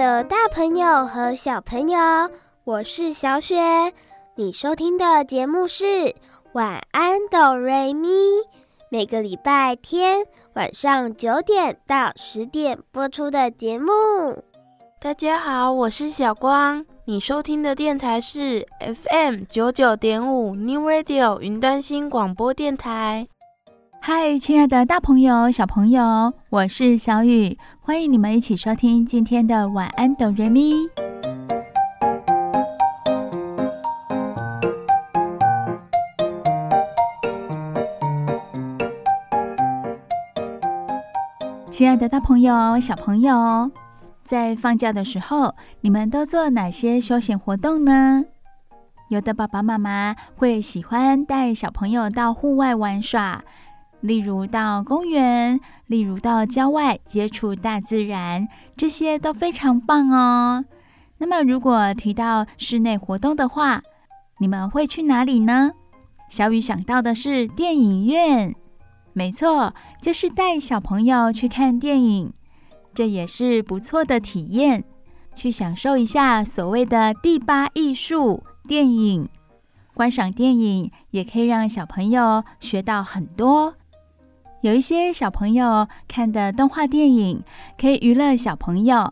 的大朋友和小朋友，我是小雪。你收听的节目是《晚安，哆瑞咪》，每个礼拜天晚上九点到十点播出的节目。大家好，我是小光。你收听的电台是 FM 九九点五 New Radio 云端新广播电台。嗨，亲爱的大朋友、小朋友，我是小雨，欢迎你们一起收听今天的晚安哆瑞咪。亲爱的大朋友、小朋友，在放假的时候，你们都做哪些休闲活动呢？有的爸爸妈妈会喜欢带小朋友到户外玩耍。例如到公园，例如到郊外接触大自然，这些都非常棒哦。那么，如果提到室内活动的话，你们会去哪里呢？小雨想到的是电影院，没错，就是带小朋友去看电影，这也是不错的体验，去享受一下所谓的第八艺术——电影。观赏电影也可以让小朋友学到很多。有一些小朋友看的动画电影可以娱乐小朋友，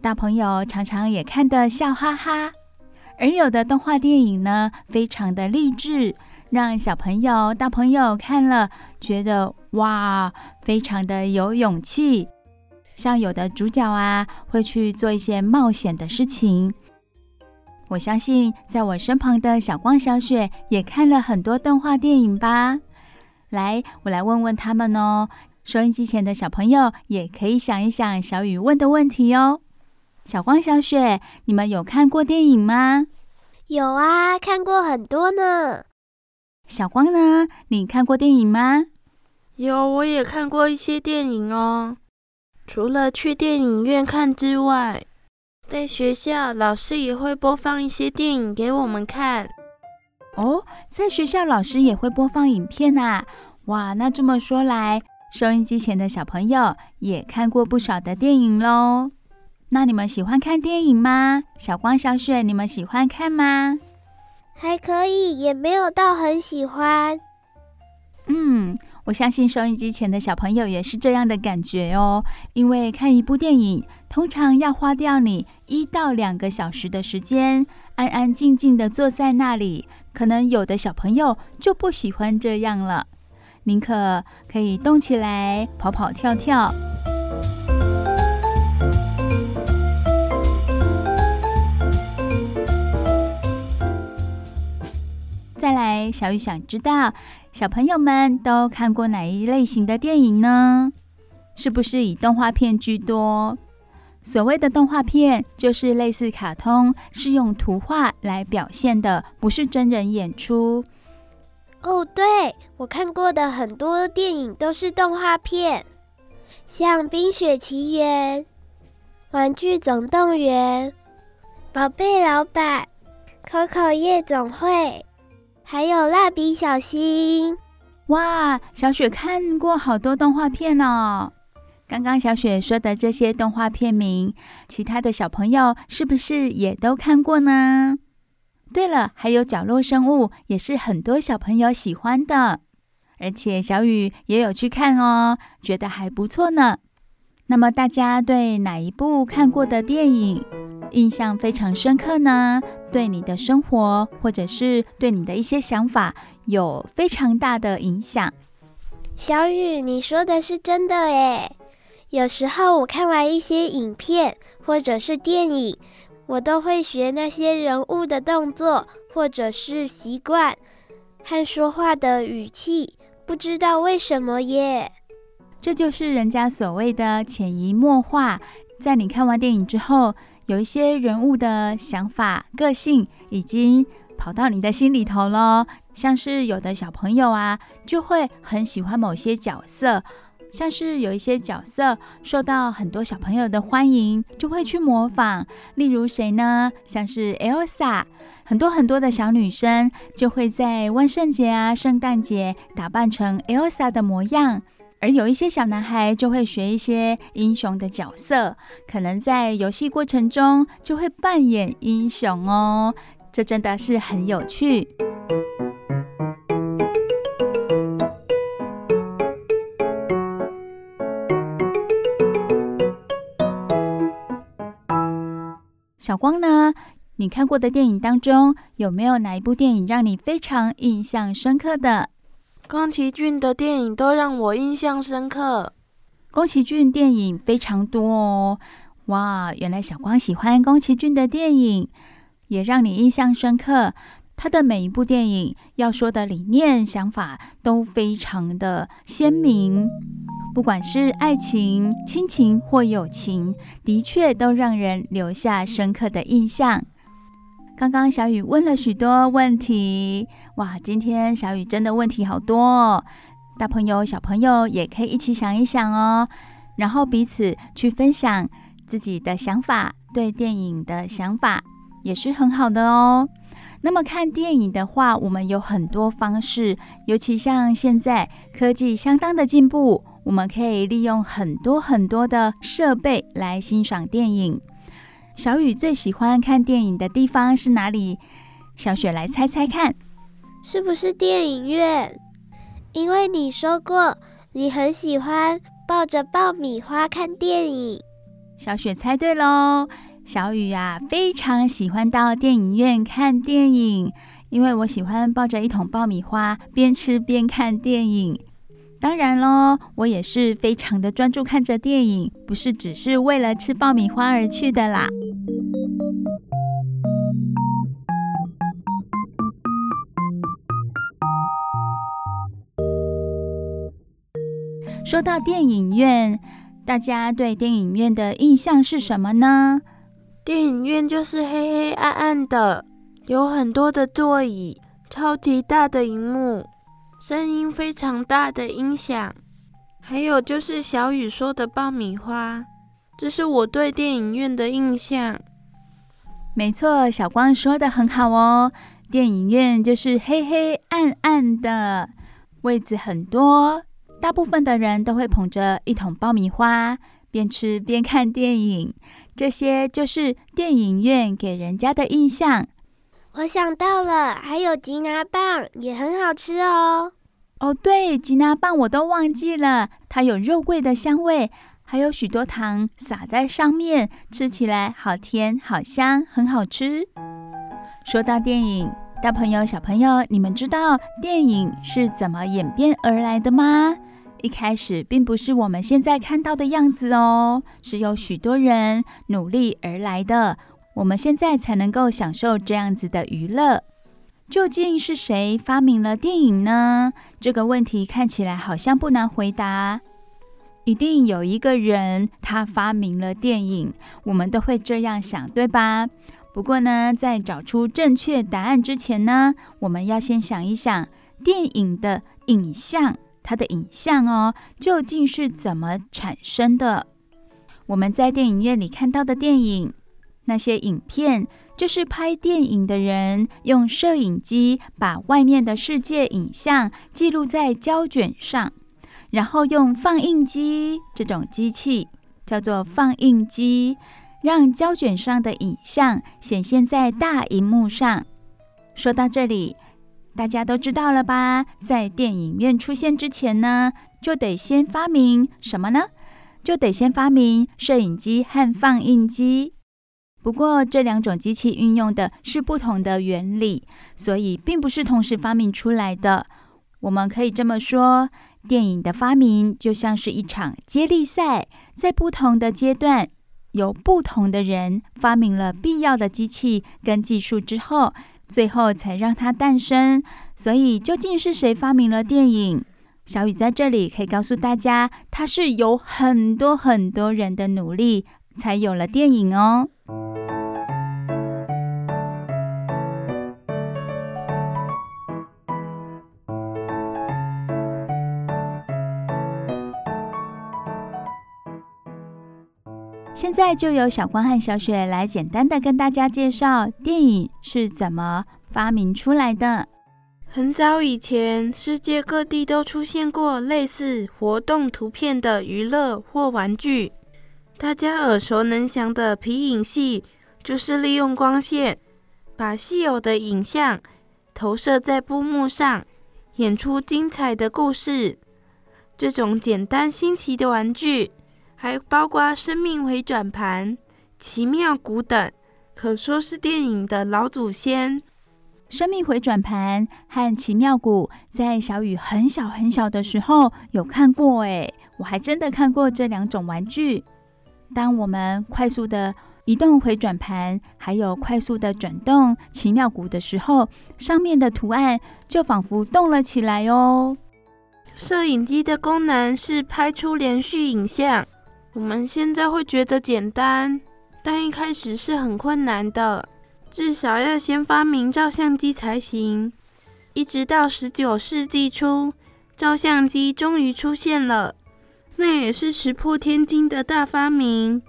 大朋友常常也看得笑哈哈。而有的动画电影呢，非常的励志，让小朋友、大朋友看了觉得哇，非常的有勇气。像有的主角啊，会去做一些冒险的事情。我相信，在我身旁的小光、小雪也看了很多动画电影吧。来，我来问问他们哦。收音机前的小朋友也可以想一想小雨问的问题哦。小光、小雪，你们有看过电影吗？有啊，看过很多呢。小光呢？你看过电影吗？有，我也看过一些电影哦。除了去电影院看之外，在学校老师也会播放一些电影给我们看。哦，在学校老师也会播放影片啊！哇，那这么说来，收音机前的小朋友也看过不少的电影喽。那你们喜欢看电影吗？小光、小雪，你们喜欢看吗？还可以，也没有到很喜欢。嗯，我相信收音机前的小朋友也是这样的感觉哦。因为看一部电影，通常要花掉你一到两个小时的时间，安安静静的坐在那里。可能有的小朋友就不喜欢这样了，宁可可以动起来，跑跑跳跳。再来，小雨想知道，小朋友们都看过哪一类型的电影呢？是不是以动画片居多？所谓的动画片，就是类似卡通，是用图画来表现的，不是真人演出。哦，对，我看过的很多电影都是动画片，像《冰雪奇缘》、《玩具总动员》、《宝贝老板》、《Coco 夜总会》，还有《蜡笔小新》。哇，小雪看过好多动画片哦。刚刚小雪说的这些动画片名，其他的小朋友是不是也都看过呢？对了，还有角落生物也是很多小朋友喜欢的，而且小雨也有去看哦，觉得还不错呢。那么大家对哪一部看过的电影印象非常深刻呢？对你的生活或者是对你的一些想法有非常大的影响？小雨，你说的是真的诶。有时候我看完一些影片或者是电影，我都会学那些人物的动作或者是习惯和说话的语气，不知道为什么耶。这就是人家所谓的潜移默化，在你看完电影之后，有一些人物的想法、个性已经跑到你的心里头了。像是有的小朋友啊，就会很喜欢某些角色，像是有一些角色受到很多小朋友的欢迎，就会去模仿。例如谁呢？像是 Elsa，很多很多的小女生就会在万圣节啊、圣诞节打扮成 Elsa 的模样。而有一些小男孩就会学一些英雄的角色，可能在游戏过程中就会扮演英雄哦，这真的是很有趣。小光呢？你看过的电影当中，有没有哪一部电影让你非常印象深刻的？宫崎骏的电影都让我印象深刻。宫崎骏电影非常多哦，哇！原来小光喜欢宫崎骏的电影，也让你印象深刻。他的每一部电影要说的理念、想法都非常的鲜明，不管是爱情、亲情或友情，的确都让人留下深刻的印象。刚刚小雨问了许多问题，哇！今天小雨真的问题好多哦，大朋友小朋友也可以一起想一想哦，然后彼此去分享自己的想法，对电影的想法也是很好的哦。那么看电影的话，我们有很多方式，尤其像现在科技相当的进步，我们可以利用很多很多的设备来欣赏电影。小雨最喜欢看电影的地方是哪里？小雪来猜猜看，是不是电影院？因为你说过你很喜欢抱着爆米花看电影。小雪猜对喽！小雨啊，非常喜欢到电影院看电影，因为我喜欢抱着一桶爆米花边吃边看电影。当然喽，我也是非常的专注看着电影，不是只是为了吃爆米花而去的啦。说到电影院，大家对电影院的印象是什么呢？电影院就是黑黑暗暗的，有很多的座椅，超级大的荧幕。声音非常大的音响，还有就是小雨说的爆米花，这是我对电影院的印象。没错，小光说的很好哦，电影院就是黑黑暗暗的，位子很多，大部分的人都会捧着一桶爆米花，边吃边看电影，这些就是电影院给人家的印象。我想到了，还有吉拿棒也很好吃哦。哦，对，吉拿棒我都忘记了，它有肉桂的香味，还有许多糖撒在上面，吃起来好甜好香，很好吃。说到电影，大朋友小朋友，你们知道电影是怎么演变而来的吗？一开始并不是我们现在看到的样子哦，是有许多人努力而来的。我们现在才能够享受这样子的娱乐。究竟是谁发明了电影呢？这个问题看起来好像不难回答。一定有一个人他发明了电影，我们都会这样想，对吧？不过呢，在找出正确答案之前呢，我们要先想一想电影的影像，它的影像哦，究竟是怎么产生的？我们在电影院里看到的电影。那些影片就是拍电影的人用摄影机把外面的世界影像记录在胶卷上，然后用放映机这种机器叫做放映机，让胶卷上的影像显现在大荧幕上。说到这里，大家都知道了吧？在电影院出现之前呢，就得先发明什么呢？就得先发明摄影机和放映机。不过，这两种机器运用的是不同的原理，所以并不是同时发明出来的。我们可以这么说，电影的发明就像是一场接力赛，在不同的阶段，由不同的人发明了必要的机器跟技术之后，最后才让它诞生。所以，究竟是谁发明了电影？小雨在这里可以告诉大家，它是有很多很多人的努力才有了电影哦。现在就由小光和小雪来简单的跟大家介绍电影是怎么发明出来的。很早以前，世界各地都出现过类似活动图片的娱乐或玩具。大家耳熟能详的皮影戏，就是利用光线把稀有的影像投射在布幕上，演出精彩的故事。这种简单新奇的玩具。还包括生命回转盘、奇妙谷等，可说是电影的老祖先。生命回转盘和奇妙谷，在小雨很小很小的时候有看过，诶，我还真的看过这两种玩具。当我们快速的移动回转盘，还有快速的转动奇妙谷的时候，上面的图案就仿佛动了起来哦。摄影机的功能是拍出连续影像。我们现在会觉得简单，但一开始是很困难的，至少要先发明照相机才行。一直到十九世纪初，照相机终于出现了，那也是石破天惊的大发明。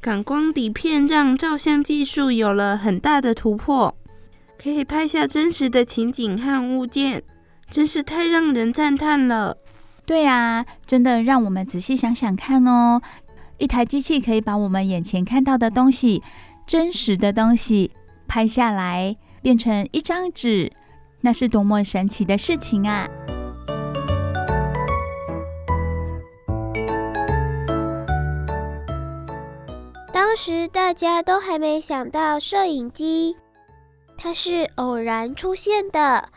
感光底片让照相技术有了很大的突破，可以拍下真实的情景和物件，真是太让人赞叹了。对啊，真的让我们仔细想想看哦。一台机器可以把我们眼前看到的东西、真实的东西拍下来，变成一张纸，那是多么神奇的事情啊！当时大家都还没想到摄影机，它是偶然出现的。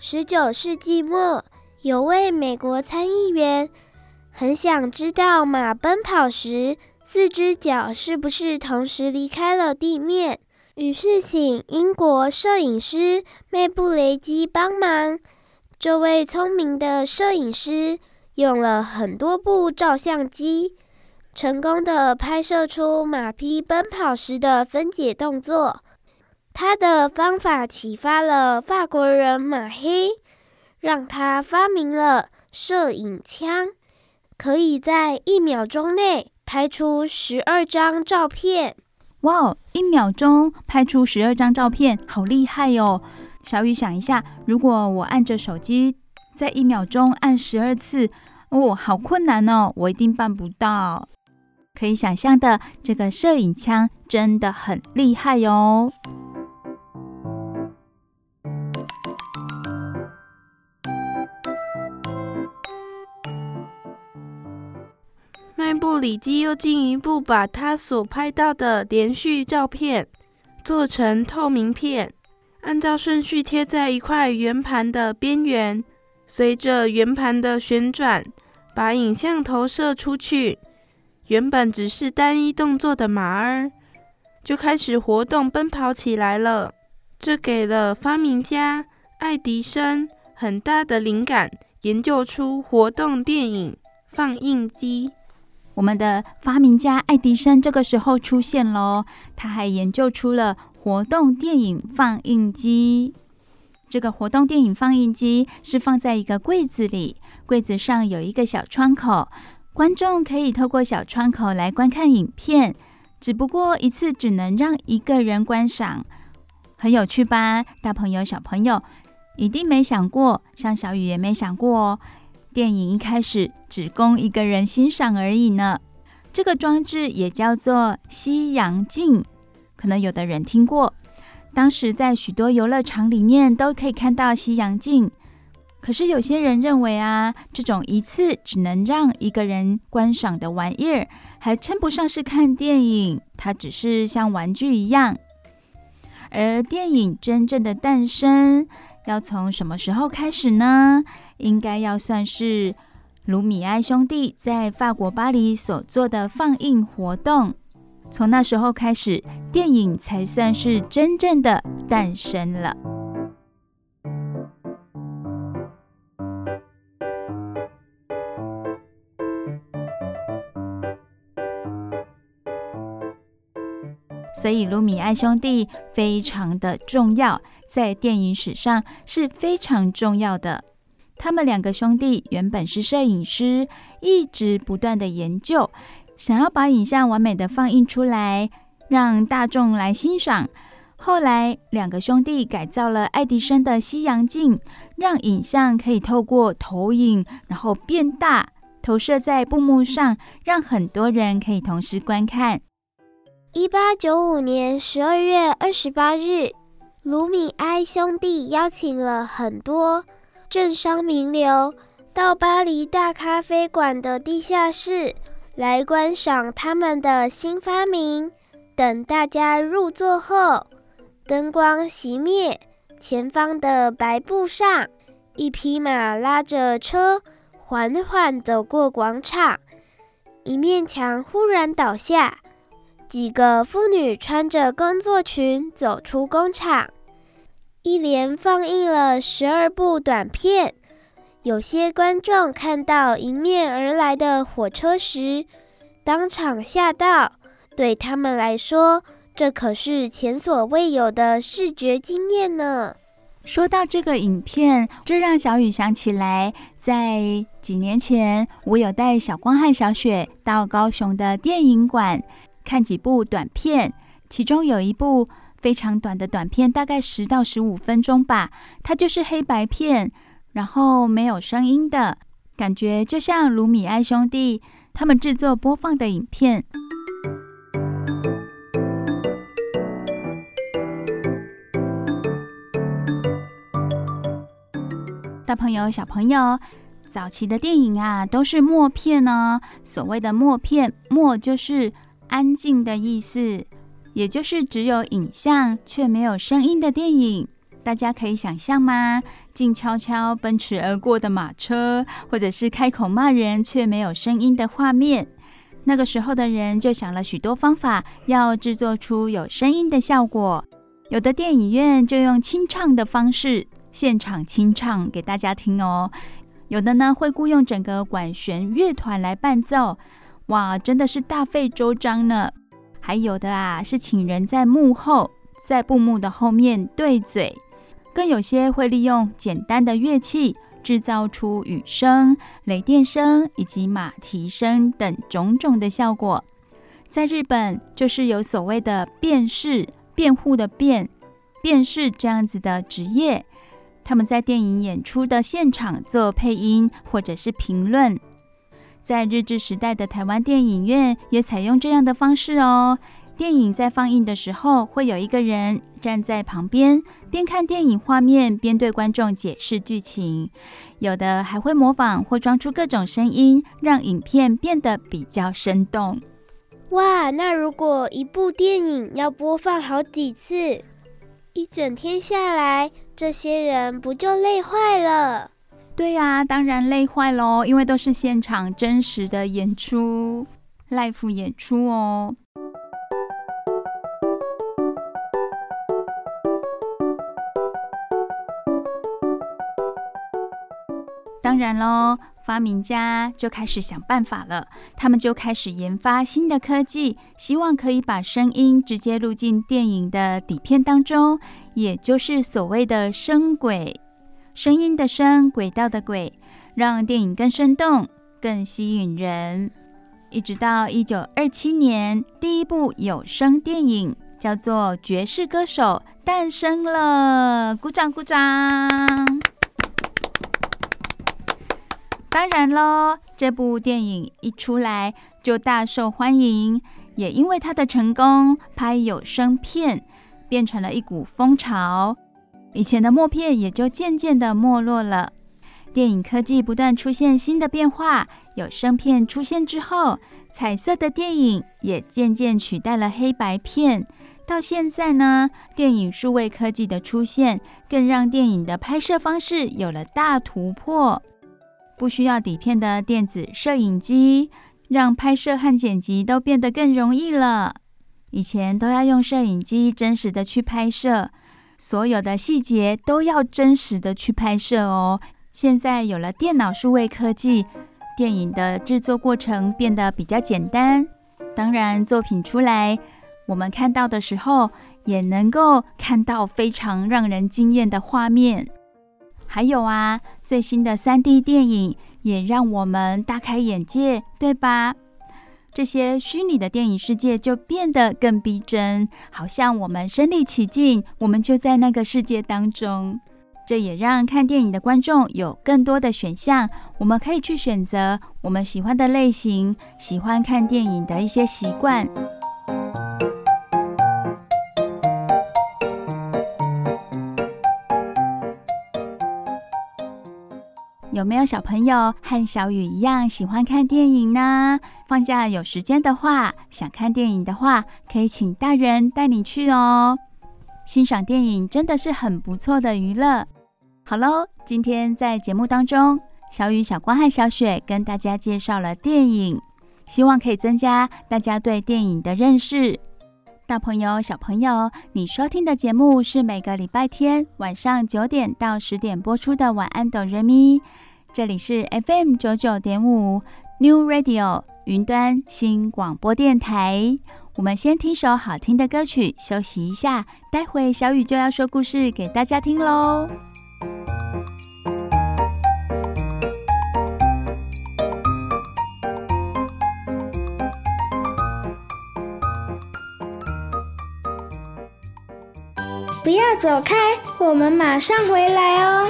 十九世纪末。有位美国参议员很想知道马奔跑时四只脚是不是同时离开了地面，于是请英国摄影师麦布雷基帮忙。这位聪明的摄影师用了很多部照相机，成功地拍摄出马匹奔跑时的分解动作。他的方法启发了法国人马黑。让他发明了摄影枪，可以在一秒钟内拍出十二张照片。哇哦，一秒钟拍出十二张照片，好厉害哟！小雨想一下，如果我按着手机在一秒钟按十二次，哦，好困难哦，我一定办不到。可以想象的，这个摄影枪真的很厉害哟。麦布里基又进一步把他所拍到的连续照片做成透明片，按照顺序贴在一块圆盘的边缘，随着圆盘的旋转，把影像投射出去。原本只是单一动作的马儿，就开始活动奔跑起来了。这给了发明家爱迪生很大的灵感，研究出活动电影放映机。我们的发明家爱迪生这个时候出现喽，他还研究出了活动电影放映机。这个活动电影放映机是放在一个柜子里，柜子上有一个小窗口，观众可以透过小窗口来观看影片，只不过一次只能让一个人观赏，很有趣吧？大朋友、小朋友一定没想过，像小雨也没想过哦。电影一开始只供一个人欣赏而已呢。这个装置也叫做西洋镜，可能有的人听过。当时在许多游乐场里面都可以看到西洋镜。可是有些人认为啊，这种一次只能让一个人观赏的玩意儿，还称不上是看电影，它只是像玩具一样。而电影真正的诞生，要从什么时候开始呢？应该要算是卢米埃兄弟在法国巴黎所做的放映活动。从那时候开始电影才算是真正的诞生了。所以卢米埃兄弟非常的重要。在电影史上是非常重要的。他们两个兄弟原本是摄影师，一直不断的研究，想要把影像完美的放映出来，让大众来欣赏。后来，两个兄弟改造了爱迪生的西洋镜，让影像可以透过投影，然后变大，投射在布幕上，让很多人可以同时观看。一八九五年十二月二十八日，卢米埃兄弟邀请了很多政商名流到巴黎大咖啡馆的地下室来观赏他们的新发明。等大家入座后，灯光熄灭，前方的白布上，一匹马拉着车缓缓走过广场，一面墙忽然倒下。几个妇女穿着工作裙走出工厂，一连放映了十二部短片。有些观众看到迎面而来的火车时，当场吓到。对他们来说，这可是前所未有的视觉经验呢。说到这个影片，这让小雨想起来，在几年前，我有带小光和小雪到高雄的电影馆。看几部短片，其中有一部非常短的短片，大概十到十五分钟吧。它就是黑白片，然后没有声音的感觉，就像卢米埃兄弟他们制作播放的影片。大朋友、小朋友，早期的电影啊，都是默片哦。所谓的默片，默就是。安静的意思，也就是只有影像却没有声音的电影。大家可以想象吗？静悄悄奔驰而过的马车，或者是开口骂人却没有声音的画面。那个时候的人就想了许多方法，要制作出有声音的效果。有的电影院就用清唱的方式，现场清唱给大家听哦。有的呢，会雇佣整个管弦乐团来伴奏。哇，真的是大费周章呢！还有的啊，是请人在幕后，在布幕的后面对嘴，更有些会利用简单的乐器制造出雨声、雷电声以及马蹄声等种种的效果。在日本，就是有所谓的辩士、辩护的辩、辩士这样子的职业，他们在电影演出的现场做配音或者是评论。在日治时代的台湾电影院也采用这样的方式哦。电影在放映的时候，会有一个人站在旁边，边看电影画面边对观众解释剧情。有的还会模仿或装出各种声音，让影片变得比较生动。哇，那如果一部电影要播放好几次，一整天下来，这些人不就累坏了？对呀、啊，当然累坏喽，因为都是现场真实的演出，live 演出哦。当然喽，发明家就开始想办法了，他们就开始研发新的科技，希望可以把声音直接录进电影的底片当中，也就是所谓的声轨。声音的声，轨道的轨，让电影更生动、更吸引人。一直到一九二七年，第一部有声电影叫做《爵士歌手》诞生了，鼓掌鼓掌！当然喽，这部电影一出来就大受欢迎，也因为它的成功，拍有声片变成了一股风潮。以前的默片也就渐渐的没落了。电影科技不断出现新的变化，有声片出现之后，彩色的电影也渐渐取代了黑白片。到现在呢，电影数位科技的出现，更让电影的拍摄方式有了大突破。不需要底片的电子摄影机，让拍摄和剪辑都变得更容易了。以前都要用摄影机真实的去拍摄。所有的细节都要真实的去拍摄哦。现在有了电脑数位科技，电影的制作过程变得比较简单。当然，作品出来我们看到的时候，也能够看到非常让人惊艳的画面。还有啊，最新的 3D 电影也让我们大开眼界，对吧？这些虚拟的电影世界就变得更逼真，好像我们身临其境，我们就在那个世界当中。这也让看电影的观众有更多的选项，我们可以去选择我们喜欢的类型，喜欢看电影的一些习惯。有没有小朋友和小雨一样喜欢看电影呢？放假有时间的话，想看电影的话，可以请大人带你去哦。欣赏电影真的是很不错的娱乐。好喽，今天在节目当中，小雨、小光和小雪跟大家介绍了电影，希望可以增加大家对电影的认识。大朋友、小朋友，你收听的节目是每个礼拜天晚上九点到十点播出的《晚安，哆瑞咪》。这里是 FM 九九点五 New Radio 云端新广播电台。我们先听首好听的歌曲，休息一下。待会小雨就要说故事给大家听喽。不要走开，我们马上回来哦。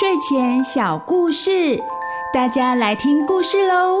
睡前小故事，大家来听故事喽。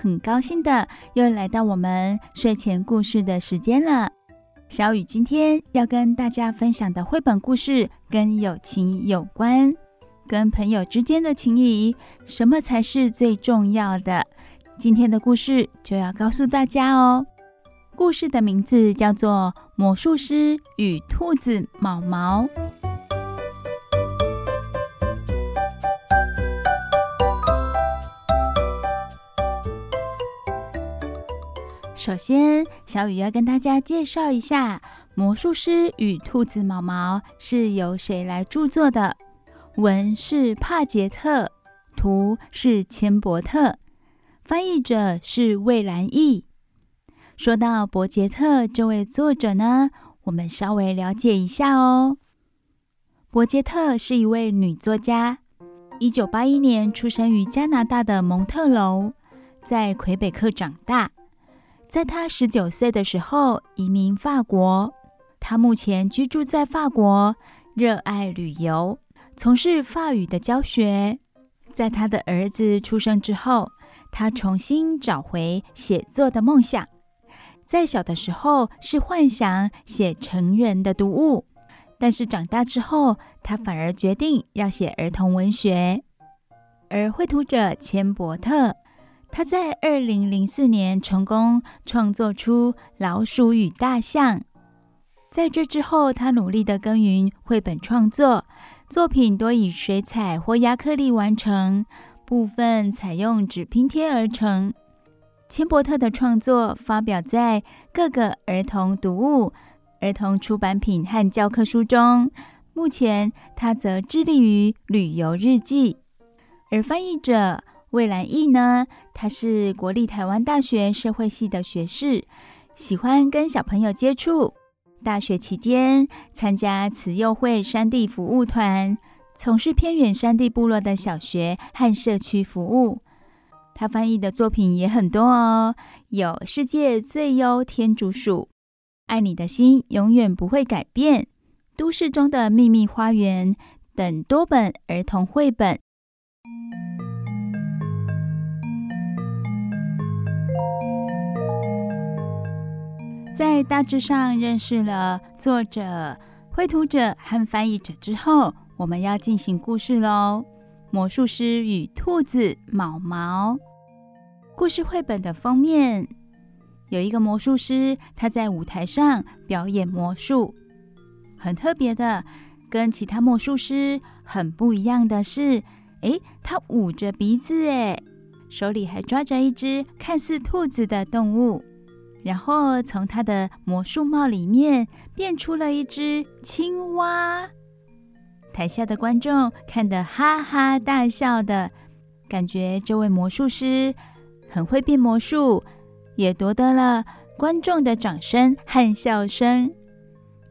很高兴的又来到我们睡前故事的时间了。小雨今天要跟大家分享的绘本故事跟友情有关，跟朋友之间的情谊，什么才是最重要的？今天的故事就要告诉大家哦。故事的名字叫做《魔术师与兔子毛毛》。首先，小雨要跟大家介绍一下《魔术师与兔子毛毛》是由谁来著作的？文是帕杰特，图是千伯特，翻译者是魏兰义。说到伯杰特这位作者呢，我们稍微了解一下哦。伯杰特是一位女作家，一九八一年出生于加拿大的蒙特楼，在魁北克长大。在他十九岁的时候移民法国，他目前居住在法国，热爱旅游，从事法语的教学。在他的儿子出生之后，他重新找回写作的梦想。在小的时候是幻想写成人的读物，但是长大之后，他反而决定要写儿童文学。而绘图者千伯特。他在二零零四年成功创作出《老鼠与大象》。在这之后，他努力地耕耘绘本创作，作品多以水彩或压克力完成，部分采用纸拼贴而成。千伯特的创作发表在各个儿童读物、儿童出版品和教科书中。目前，他则致力于旅游日记，而翻译者。魏兰义呢，他是国立台湾大学社会系的学士，喜欢跟小朋友接触。大学期间参加慈幼会山地服务团，从事偏远山地部落的小学和社区服务。他翻译的作品也很多哦，有《世界最优天竺鼠》、爱你的心永远不会改变，都市中的秘密花园等多本儿童绘本。在大致上认识了作者、绘图者和翻译者之后，我们要进行故事喽。魔术师与兔子毛毛。故事绘本的封面有一个魔术师，他在舞台上表演魔术。很特别的，跟其他魔术师很不一样的是，诶，他捂着鼻子，诶，手里还抓着一只看似兔子的动物。然后从他的魔术帽里面变出了一只青蛙，台下的观众看得哈哈大笑的，感觉这位魔术师很会变魔术，也夺得了观众的掌声和笑声。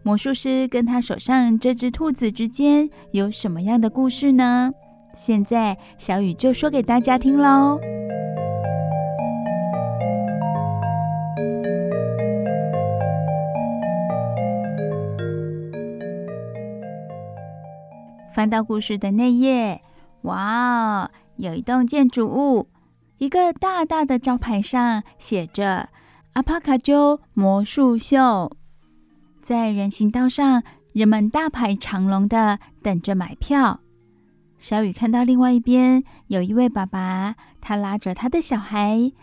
魔术师跟他手上这只兔子之间有什么样的故事呢？现在小雨就说给大家听喽。翻到故事的那页，哇哦，有一栋建筑物，一个大大的招牌上写着“阿帕卡啾魔术秀”。在人行道上，人们大排长龙的等着买票。小雨看到另外一边有一位爸爸，他拉着他的小孩，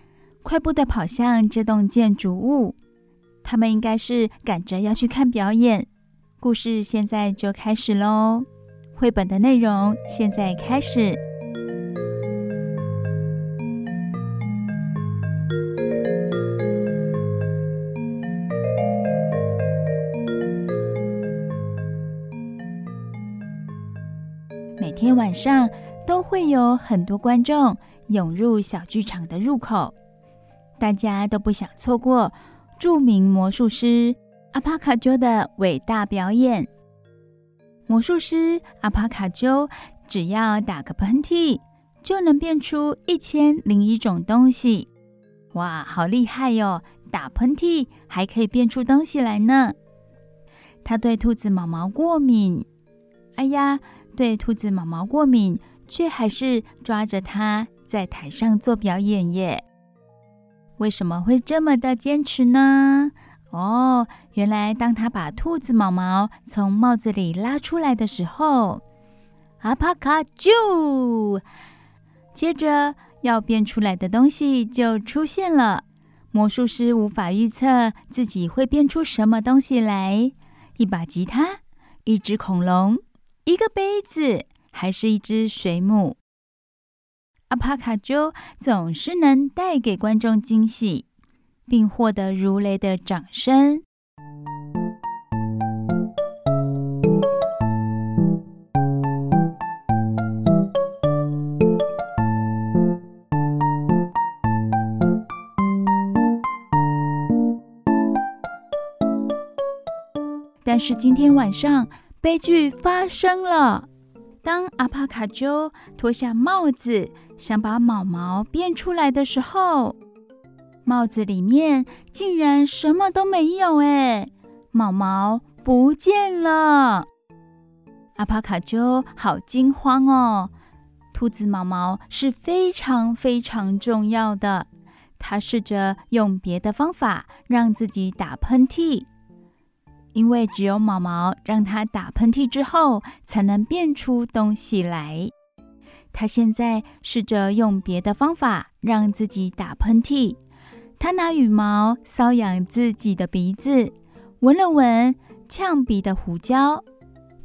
快步的跑向这栋建筑物。他们应该是赶着要去看表演。故事现在就开始喽。绘本的内容现在开始。每天晚上都会有很多观众涌入小剧场的入口，大家都不想错过著名魔术师阿帕卡丘的伟大表演。魔术师阿帕卡丘只要打个喷嚏，就能变出一千零一种东西。哇，好厉害哟！打喷嚏还可以变出东西来呢。他对兔子毛毛过敏，哎呀，对兔子毛毛过敏，却还是抓着它在台上做表演耶。为什么会这么的坚持呢？哦，原来当他把兔子毛毛从帽子里拉出来的时候，阿帕卡啾，接着要变出来的东西就出现了。魔术师无法预测自己会变出什么东西来：一把吉他、一只恐龙、一个杯子，还是一只水母？阿帕卡啾总是能带给观众惊喜。并获得如雷的掌声。但是今天晚上，悲剧发生了。当阿帕卡丘脱下帽子，想把毛毛变出来的时候，帽子里面竟然什么都没有哎，毛毛不见了！阿帕卡丘好惊慌哦。兔子毛毛是非常非常重要的，他试着用别的方法让自己打喷嚏，因为只有毛毛让它打喷嚏之后才能变出东西来。他现在试着用别的方法让自己打喷嚏。他拿羽毛搔痒自己的鼻子，闻了闻呛鼻的胡椒，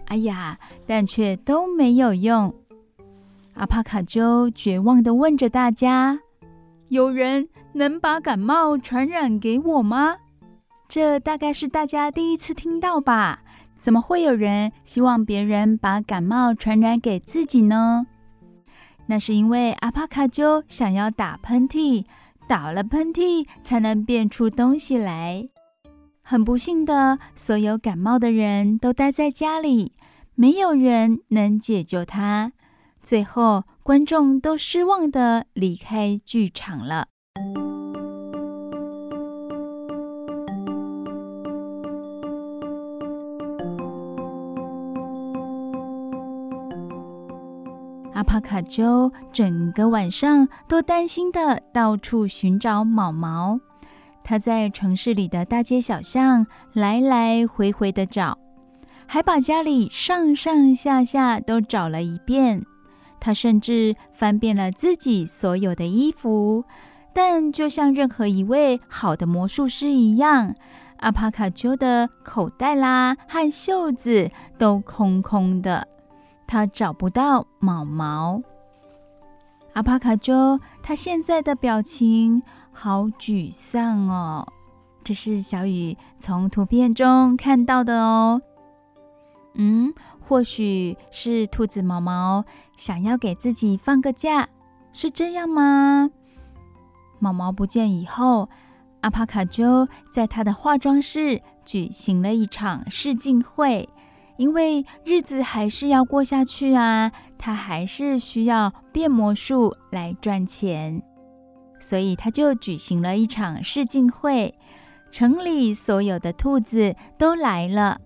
哎呀，但却都没有用。阿帕卡啾绝望地问着大家：“有人能把感冒传染给我吗？”这大概是大家第一次听到吧？怎么会有人希望别人把感冒传染给自己呢？那是因为阿帕卡啾想要打喷嚏。打了喷嚏才能变出东西来。很不幸的，所有感冒的人都待在家里，没有人能解救他。最后，观众都失望的离开剧场了。帕卡丘整个晚上都担心的到处寻找毛毛。他在城市里的大街小巷来来回回的找，还把家里上上下下都找了一遍。他甚至翻遍了自己所有的衣服，但就像任何一位好的魔术师一样，阿帕卡丘的口袋啦和袖子都空空的，他找不到毛毛。阿帕卡鸠他现在的表情好沮丧哦，这是小雨从图片中看到的哦。嗯，或许是兔子毛毛想要给自己放个假，是这样吗？毛毛不见以后，阿帕卡鸠在他的化妆室举行了一场试镜会，因为日子还是要过下去啊，他还是需要变魔术来赚钱。所以他就举行了一场试镜会，城里所有的兔子都来了。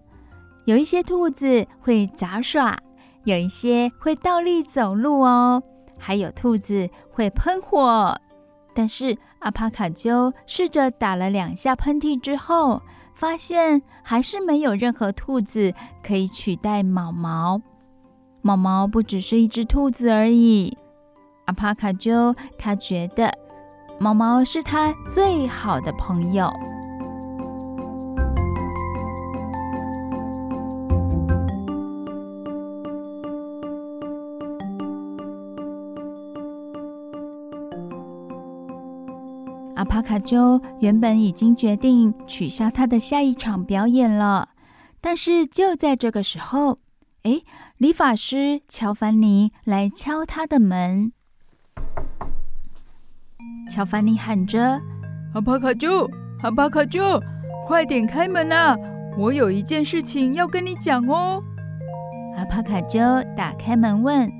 有一些兔子会杂耍，有一些会倒立走路哦，还有兔子会喷火。但是阿帕卡鸠试着打了两下喷嚏之后，发现还是没有任何兔子可以取代毛毛。毛毛不只是一只兔子而已，阿帕卡丘他觉得。毛毛是他最好的朋友。帕卡鸠原本已经决定取消他的下一场表演了，但是就在这个时候，哎，理发师乔凡尼来敲他的门。乔凡尼喊着：“阿帕卡鸠，阿帕卡鸠，快点开门啊！我有一件事情要跟你讲哦。”阿帕卡鸠打开门问：“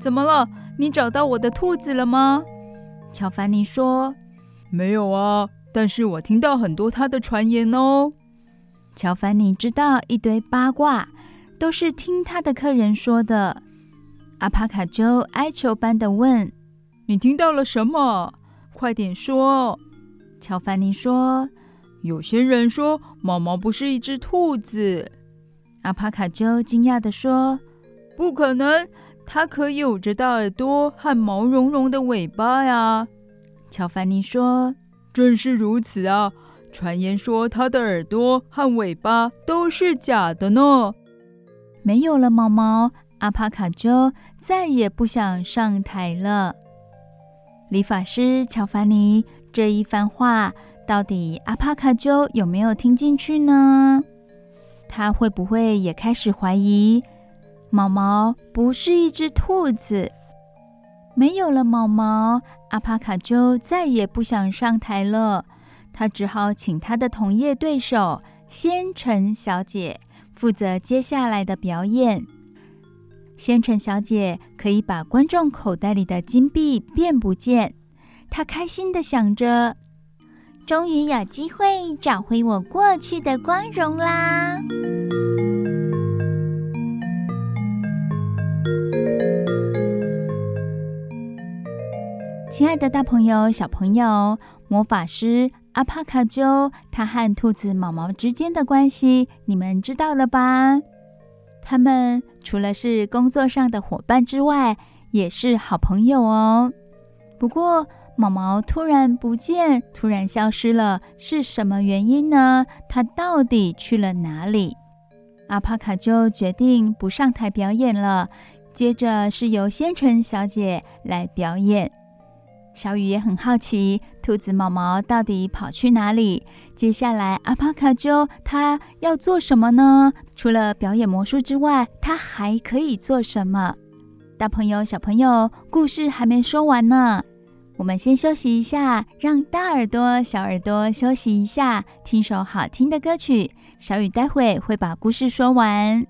怎么了？你找到我的兔子了吗？”乔凡尼说：“没有啊，但是我听到很多他的传言哦。”乔凡尼知道一堆八卦，都是听他的客人说的。阿帕卡鸠哀求般的问：“你听到了什么？”快点说！乔凡尼说：“有些人说毛毛不是一只兔子。”阿帕卡鸠惊讶地说：“不可能，它可有着大耳朵和毛茸茸的尾巴呀！”乔凡尼说：“正是如此啊！传言说它的耳朵和尾巴都是假的呢。”没有了毛毛，阿帕卡鸠再也不想上台了。理发师乔凡尼这一番话，到底阿帕卡鸠有没有听进去呢？他会不会也开始怀疑毛毛不是一只兔子？没有了毛毛，阿帕卡就再也不想上台了。他只好请他的同业对手仙尘小姐负责接下来的表演。仙尘小姐可以把观众口袋里的金币变不见，她开心地想着：“终于有机会找回我过去的光荣啦！”亲爱的，大朋友、小朋友，魔法师阿帕卡鸠，他和兔子毛毛之间的关系，你们知道了吧？他们除了是工作上的伙伴之外，也是好朋友哦。不过，毛毛突然不见，突然消失了，是什么原因呢？他到底去了哪里？阿帕卡就决定不上台表演了。接着是由仙尘小姐来表演。小雨也很好奇，兔子毛毛到底跑去哪里？接下来，阿帕卡鸠他要做什么呢？除了表演魔术之外，他还可以做什么？大朋友、小朋友，故事还没说完呢。我们先休息一下，让大耳朵、小耳朵休息一下，听首好听的歌曲。小雨待会会把故事说完。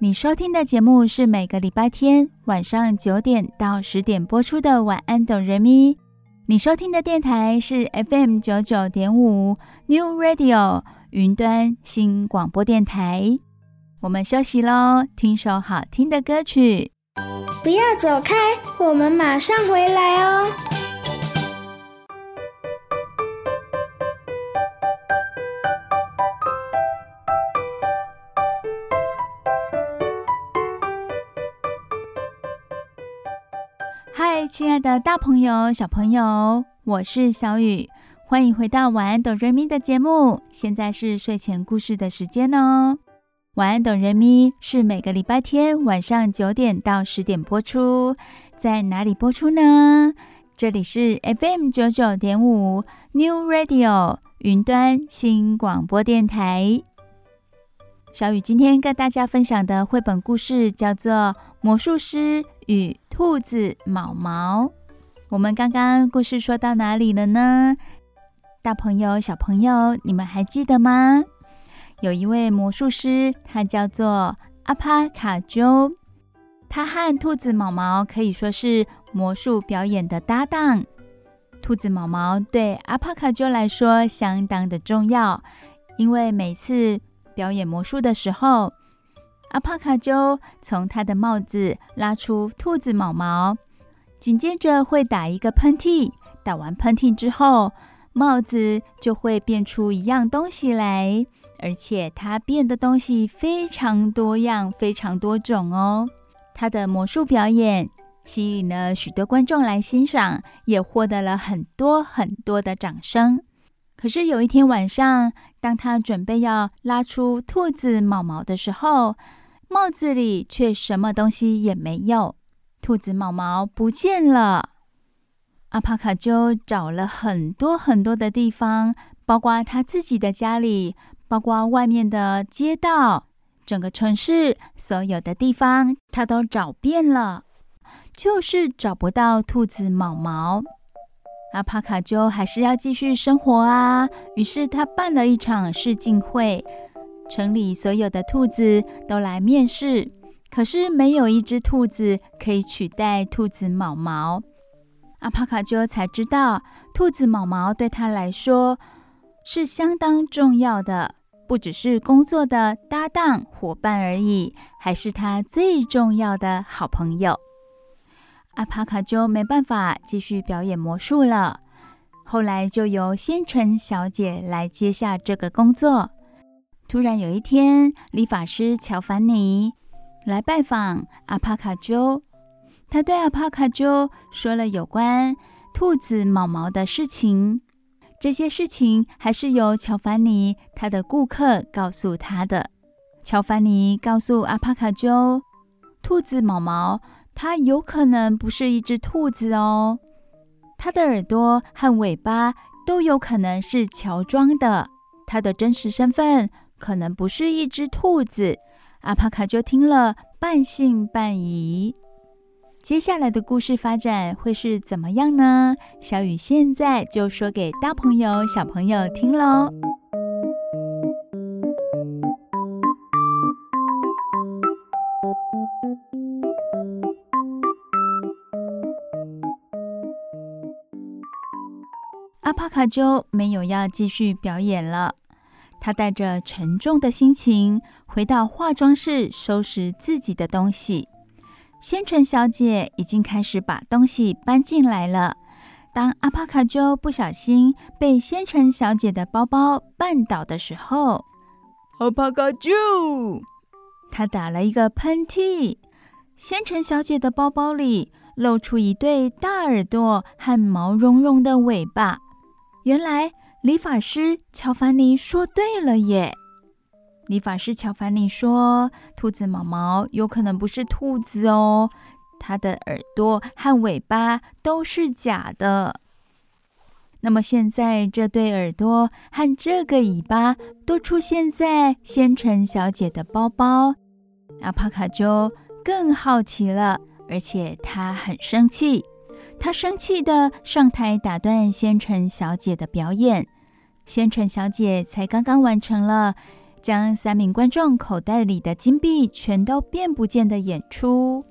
你收听的节目是每个礼拜天晚上九点到十点播出的《晚安，哆瑞咪》。你收听的电台是 FM 九九点五 New Radio 云端新广播电台。我们休息喽，听首好听的歌曲。不要走开，我们马上回来哦。亲爱的大朋友、小朋友，我是小雨，欢迎回到晚安哆瑞咪的节目。现在是睡前故事的时间哦。晚安，哆瑞咪是每个礼拜天晚上九点到十点播出，在哪里播出呢？这里是 FM 九九点五 New Radio 云端新广播电台。小雨今天跟大家分享的绘本故事叫做《魔术师与兔子毛毛》。我们刚刚故事说到哪里了呢？大朋友、小朋友，你们还记得吗？有一位魔术师，他叫做阿帕卡鸠。他和兔子毛毛可以说是魔术表演的搭档。兔子毛毛对阿帕卡鸠来说相当的重要，因为每次表演魔术的时候，阿帕卡鸠从他的帽子拉出兔子毛毛，紧接着会打一个喷嚏，打完喷嚏之后，帽子就会变出一样东西来。而且他变的东西非常多样，非常多种哦。他的魔术表演吸引了许多观众来欣赏，也获得了很多很多的掌声。可是有一天晚上，当他准备要拉出兔子毛毛的时候，帽子里却什么东西也没有，兔子毛毛不见了。阿帕卡鸠找了很多很多的地方，包括他自己的家里。包括外面的街道、整个城市，所有的地方，他都找遍了，就是找不到兔子毛毛。阿帕卡鸠还是要继续生活啊，于是他办了一场试镜会，城里所有的兔子都来面试，可是没有一只兔子可以取代兔子毛毛。阿帕卡丘才知道，兔子毛毛对他来说是相当重要的。不只是工作的搭档伙伴而已，还是他最重要的好朋友。阿帕卡丘没办法继续表演魔术了，后来就由仙尘小姐来接下这个工作。突然有一天，理发师乔凡尼来拜访阿帕卡鸠，他对阿帕卡鸠说了有关兔子毛毛的事情。这些事情还是由乔凡尼他的顾客告诉他的。乔凡尼告诉阿帕卡鸠，兔子毛毛它有可能不是一只兔子哦，它的耳朵和尾巴都有可能是乔装的，它的真实身份可能不是一只兔子。阿帕卡鸠听了半信半疑。接下来的故事发展会是怎么样呢？小雨现在就说给大朋友、小朋友听喽。阿帕卡鸠没有要继续表演了，他带着沉重的心情回到化妆室收拾自己的东西。仙尘小姐已经开始把东西搬进来了。当阿帕卡鸠不小心被仙尘小姐的包包绊倒的时候，阿帕卡鸠，他打了一个喷嚏。仙尘小姐的包包里露出一对大耳朵和毛茸茸的尾巴。原来理发师乔凡尼说对了耶。理发师乔凡尼说：“兔子毛毛有可能不是兔子哦，它的耳朵和尾巴都是假的。那么现在，这对耳朵和这个尾巴都出现在仙尘小姐的包包，阿帕卡就更好奇了，而且他很生气，他生气的上台打断仙尘小姐的表演。仙尘小姐才刚刚完成了。”将三名观众口袋里的金币全都变不见的演出，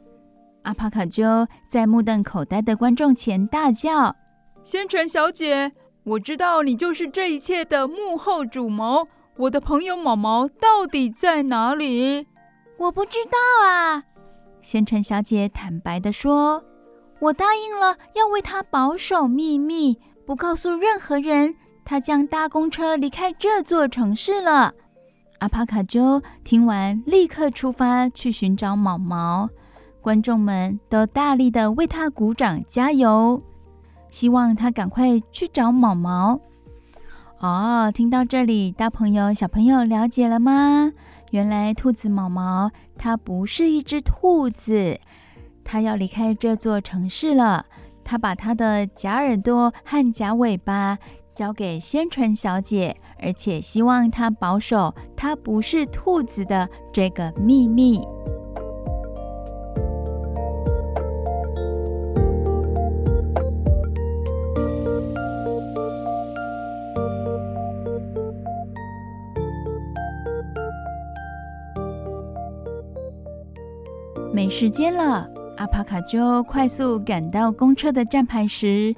阿帕卡鸠在目瞪口呆的观众前大叫：“仙尘小姐，我知道你就是这一切的幕后主谋，我的朋友毛毛到底在哪里？”“我不知道啊。”仙尘小姐坦白地说：“我答应了要为他保守秘密，不告诉任何人，他将搭公车离开这座城市了。”阿帕卡丘听完，立刻出发去寻找毛毛。观众们都大力地为他鼓掌加油，希望他赶快去找毛毛。哦，听到这里，大朋友、小朋友了解了吗？原来兔子毛毛它不是一只兔子，它要离开这座城市了。它把它的假耳朵和假尾巴交给仙尘小姐，而且希望她保守她不是兔子的这个秘密。没时间了，阿帕卡鸠快速赶到公车的站牌时，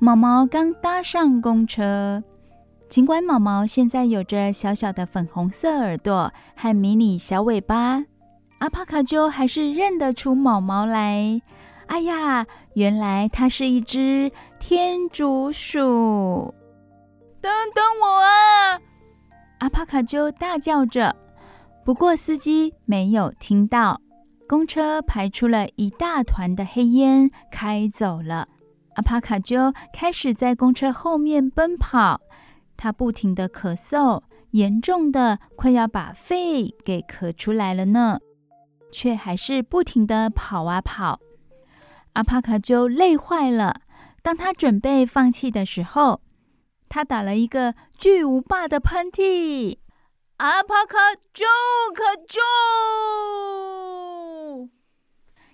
毛毛刚搭上公车。尽管毛毛现在有着小小的粉红色耳朵和迷你小尾巴，阿帕卡丘还是认得出毛毛来。哎呀，原来它是一只天竺鼠！等等我啊！阿帕卡丘大叫着，不过司机没有听到。公车排出了一大团的黑烟，开走了。阿帕卡鸠开始在公车后面奔跑，他不停地咳嗽，严重的快要把肺给咳出来了呢，却还是不停地跑啊跑。阿帕卡鸠累坏了，当他准备放弃的时候，他打了一个巨无霸的喷嚏。阿帕卡鸠可鸠！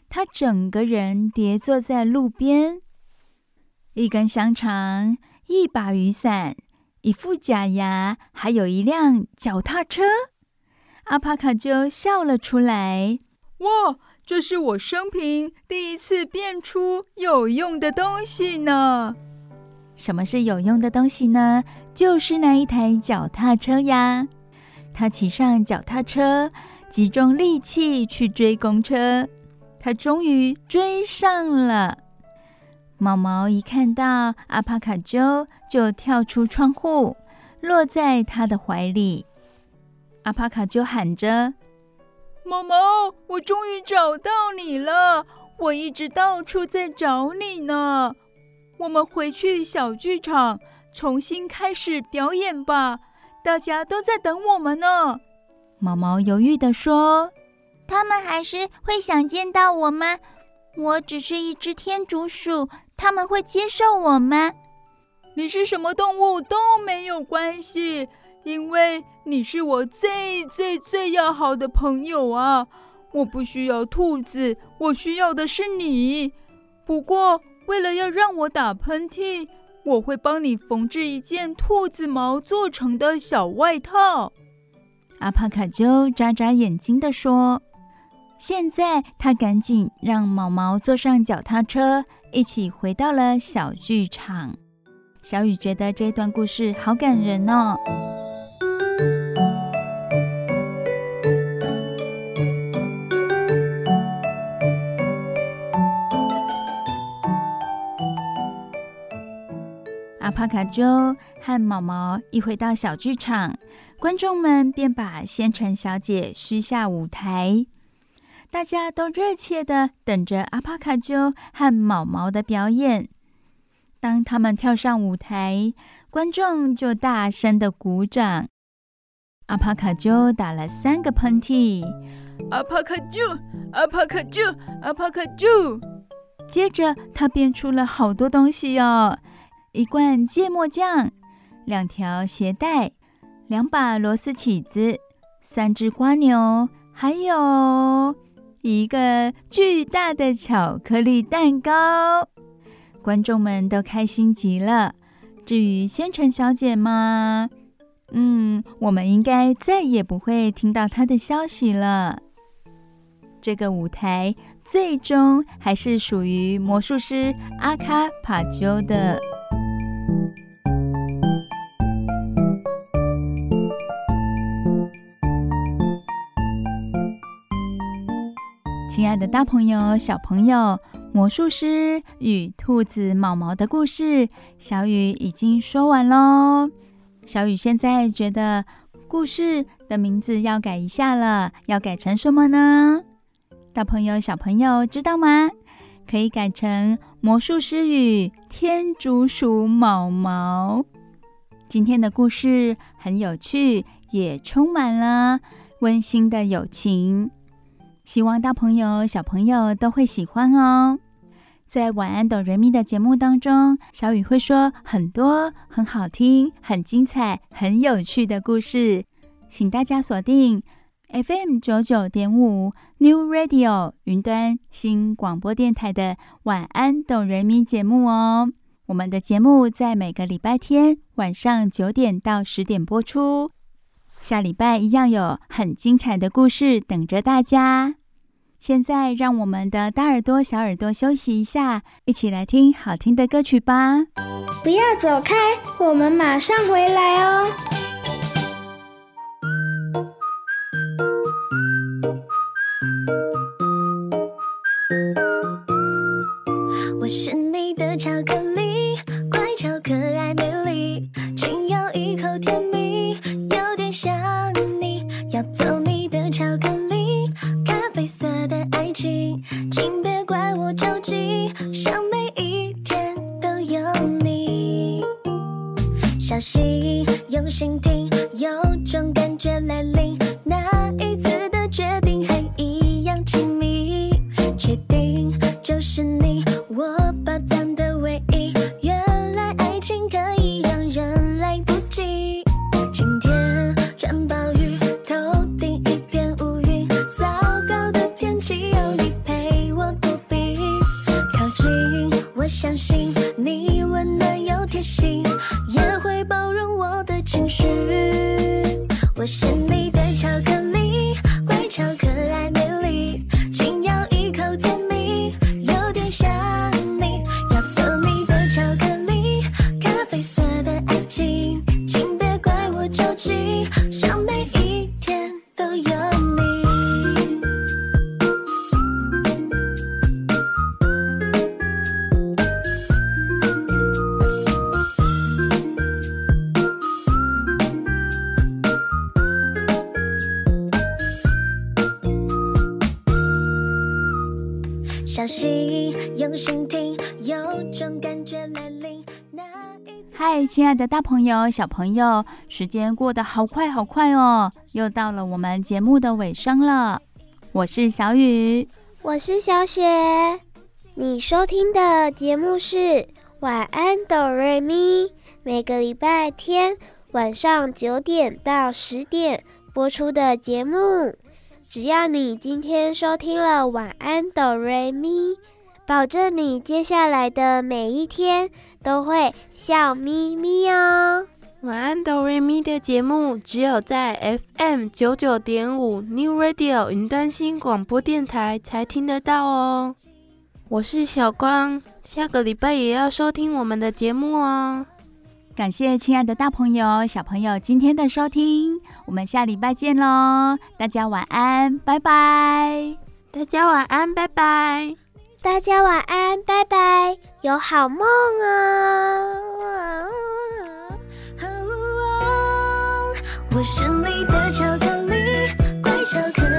他整个人跌坐在路边，一根香肠，一把雨伞，一副假牙，还有一辆脚踏车。阿帕卡就笑了出来：“哇，这是我生平第一次变出有用的东西呢！什么是有用的东西呢？就是那一台脚踏车呀！他骑上脚踏车，集中力气去追公车。”他终于追上了。毛毛一看到阿帕卡鸠，就跳出窗户，落在他的怀里。阿帕卡鸠喊着：“毛毛，我终于找到你了！我一直到处在找你呢。我们回去小剧场，重新开始表演吧。大家都在等我们呢。”毛毛犹豫地说。他们还是会想见到我吗？我只是一只天竺鼠，他们会接受我吗？你是什么动物都没有关系，因为你是我最最最要好的朋友啊！我不需要兔子，我需要的是你。不过，为了要让我打喷嚏，我会帮你缝制一件兔子毛做成的小外套。阿帕卡鸠眨眨眼睛地说。现在，他赶紧让毛毛坐上脚踏车，一起回到了小剧场。小雨觉得这段故事好感人哦。阿帕卡丘和毛毛一回到小剧场，观众们便把仙尘小姐嘘下舞台。大家都热切地等着阿帕卡鸠和毛毛的表演。当他们跳上舞台，观众就大声地鼓掌。阿帕卡鸠打了三个喷嚏，阿帕卡鸠，阿帕卡鸠，阿帕卡鸠。接着，他变出了好多东西哦：一罐芥末酱，两条鞋带，两把螺丝起子，三只蜗牛，还有……一个巨大的巧克力蛋糕，观众们都开心极了。至于仙尘小姐吗？嗯，我们应该再也不会听到她的消息了。这个舞台最终还是属于魔术师阿卡帕丘的。亲爱的大朋友、小朋友，魔术师与兔子毛毛的故事，小雨已经说完喽。小雨现在觉得故事的名字要改一下了，要改成什么呢？大朋友、小朋友知道吗？可以改成《魔术师与天竺鼠毛毛》。今天的故事很有趣，也充满了温馨的友情，希望大朋友、小朋友都会喜欢哦。在晚安哆瑞咪的节目当中，小雨会说很多很好听、很精彩、很有趣的故事，请大家锁定 FM 九九点五 New Radio 云端新广播电台的晚安哆瑞咪节目哦。我们的节目在每个礼拜天晚上九点到十点播出，下礼拜一样有很精彩的故事等着大家。现在让我们的大耳朵、小耳朵休息一下，一起来听好听的歌曲吧。不要走开，我们马上回来哦。亲爱的大朋友、小朋友，时间过得好快好快哦，又到了我们节目的尾声了。我是小雨，我是小雪。你收听的节目是晚安哆瑞咪，每个礼拜天晚上九点到十点播出的节目。只要你今天收听了晚安哆瑞咪，保证你接下来的每一天都会笑眯眯哦。晚安哆瑞咪的节目只有在 FM 九九点五 New Radio 云端新广播电台才听得到哦。我是小光，下个礼拜也要收听我们的节目哦。感谢亲爱的大朋友、小朋友今天的收听，我们下礼拜见喽！大家晚安，拜拜！大家晚安，拜拜！大家晚安，拜拜！有好梦啊！我是你的巧克力，乖巧克力。